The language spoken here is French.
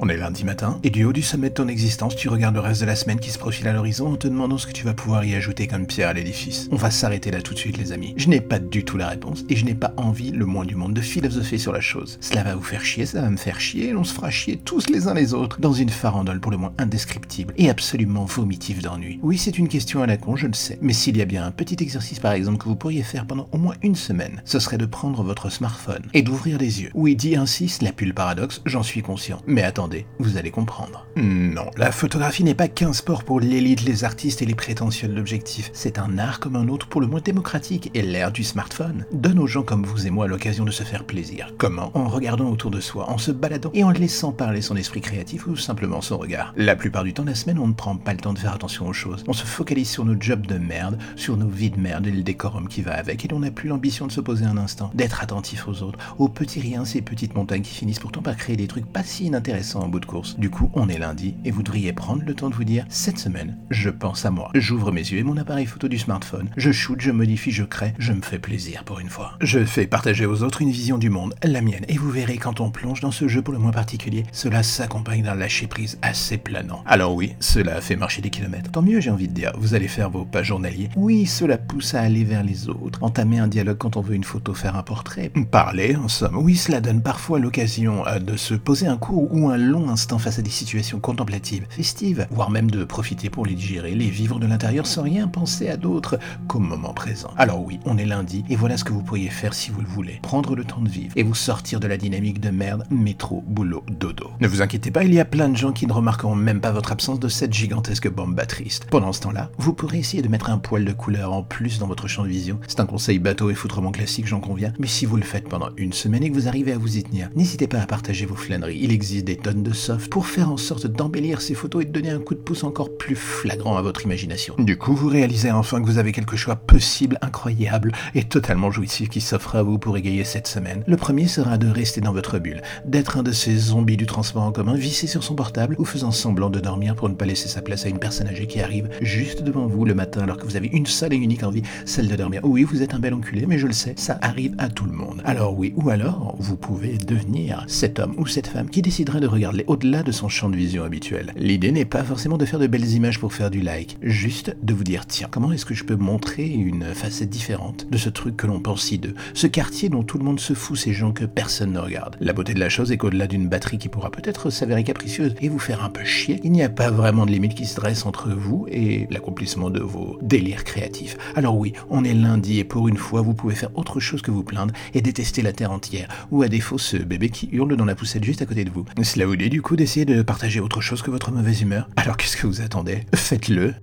On est lundi matin, et du haut du sommet de ton existence, tu regardes le reste de la semaine qui se profile à l'horizon en te demandant ce que tu vas pouvoir y ajouter comme pierre à l'édifice. On va s'arrêter là tout de suite les amis. Je n'ai pas du tout la réponse, et je n'ai pas envie, le moins du monde, de philosopher sur la chose. Cela va vous faire chier, ça va me faire chier, et on se fera chier tous les uns les autres, dans une farandole pour le moins indescriptible, et absolument vomitive d'ennui. Oui, c'est une question à la con, je le sais, mais s'il y a bien un petit exercice par exemple que vous pourriez faire pendant au moins une semaine, ce serait de prendre votre smartphone et d'ouvrir les yeux. Oui, dit ainsi, la pue le paradoxe, j'en suis conscient. Mais vous allez comprendre. Non, la photographie n'est pas qu'un sport pour l'élite, les artistes et les prétentieux de l'objectif. C'est un art comme un autre pour le moins démocratique, et l'ère du smartphone donne aux gens comme vous et moi l'occasion de se faire plaisir. Comment? En regardant autour de soi, en se baladant et en laissant parler son esprit créatif ou simplement son regard. La plupart du temps la semaine, on ne prend pas le temps de faire attention aux choses. On se focalise sur nos jobs de merde, sur nos vies de merde et le décorum qui va avec, et l'on n'a plus l'ambition de se poser un instant, d'être attentif aux autres, aux petits riens, ces petites montagnes qui finissent pourtant par créer des trucs pas si inintéressants en bout de course. Du coup, on est lundi et vous devriez prendre le temps de vous dire cette semaine, je pense à moi. J'ouvre mes yeux et mon appareil photo du smartphone. Je shoot, je modifie, je crée, je me fais plaisir pour une fois. Je fais partager aux autres une vision du monde, la mienne, et vous verrez quand on plonge dans ce jeu pour le moins particulier, cela s'accompagne d'un lâcher prise assez planant. Alors oui, cela fait marcher des kilomètres. Tant mieux, j'ai envie de dire. Vous allez faire vos pas journaliers. Oui, cela pousse à aller vers les autres, entamer un dialogue quand on veut une photo, faire un portrait, parler en somme. Oui, cela donne parfois l'occasion euh, de se poser un court ou un long instant face à des situations contemplatives, festives, voire même de profiter pour les digérer, les vivre de l'intérieur sans rien penser à d'autre qu'au moment présent. Alors oui, on est lundi, et voilà ce que vous pourriez faire si vous le voulez. Prendre le temps de vivre et vous sortir de la dynamique de merde, métro, boulot, dodo. Ne vous inquiétez pas, il y a plein de gens qui ne remarqueront même pas votre absence de cette gigantesque bombe triste. Pendant ce temps-là, vous pourrez essayer de mettre un poil de couleur en plus dans votre champ de vision. C'est un conseil bateau et foutrement classique, j'en conviens, mais si vous le faites pendant une semaine et que vous arrivez à vous y tenir, n'hésitez pas à partager vos flâneries. Il existe des tonnes de soft pour faire en sorte d'embellir ces photos et de donner un coup de pouce encore plus flagrant à votre imagination. Du coup, vous réalisez enfin que vous avez quelque choix possible, incroyable et totalement jouissif qui s'offre à vous pour égayer cette semaine. Le premier sera de rester dans votre bulle, d'être un de ces zombies du transport en commun vissé sur son portable ou faisant semblant de dormir pour ne pas laisser sa place à une personne âgée qui arrive juste devant vous le matin alors que vous avez une seule et unique envie, celle de dormir. Oui, vous êtes un bel enculé, mais je le sais, ça arrive à tout le monde. Alors oui, ou alors, vous pouvez devenir cet homme ou cette femme qui décidera de regarder au-delà de son champ de vision habituel. L'idée n'est pas forcément de faire de belles images pour faire du like, juste de vous dire, tiens, comment est-ce que je peux montrer une facette différente de ce truc que l'on pense si d'eux, ce quartier dont tout le monde se fout, ces gens que personne ne regarde. La beauté de la chose est qu'au-delà d'une batterie qui pourra peut-être s'avérer capricieuse et vous faire un peu chier, il n'y a pas vraiment de limite qui se dresse entre vous et l'accomplissement de vos délires créatifs. Alors oui, on est lundi et pour une fois, vous pouvez faire autre chose que vous plaindre et détester la terre entière, ou à défaut ce bébé qui hurle dans la poussette juste à côté de vous. Cela vous dit du coup d'essayer de partager autre chose que votre mauvaise humeur. Alors qu'est-ce que vous attendez? Faites-le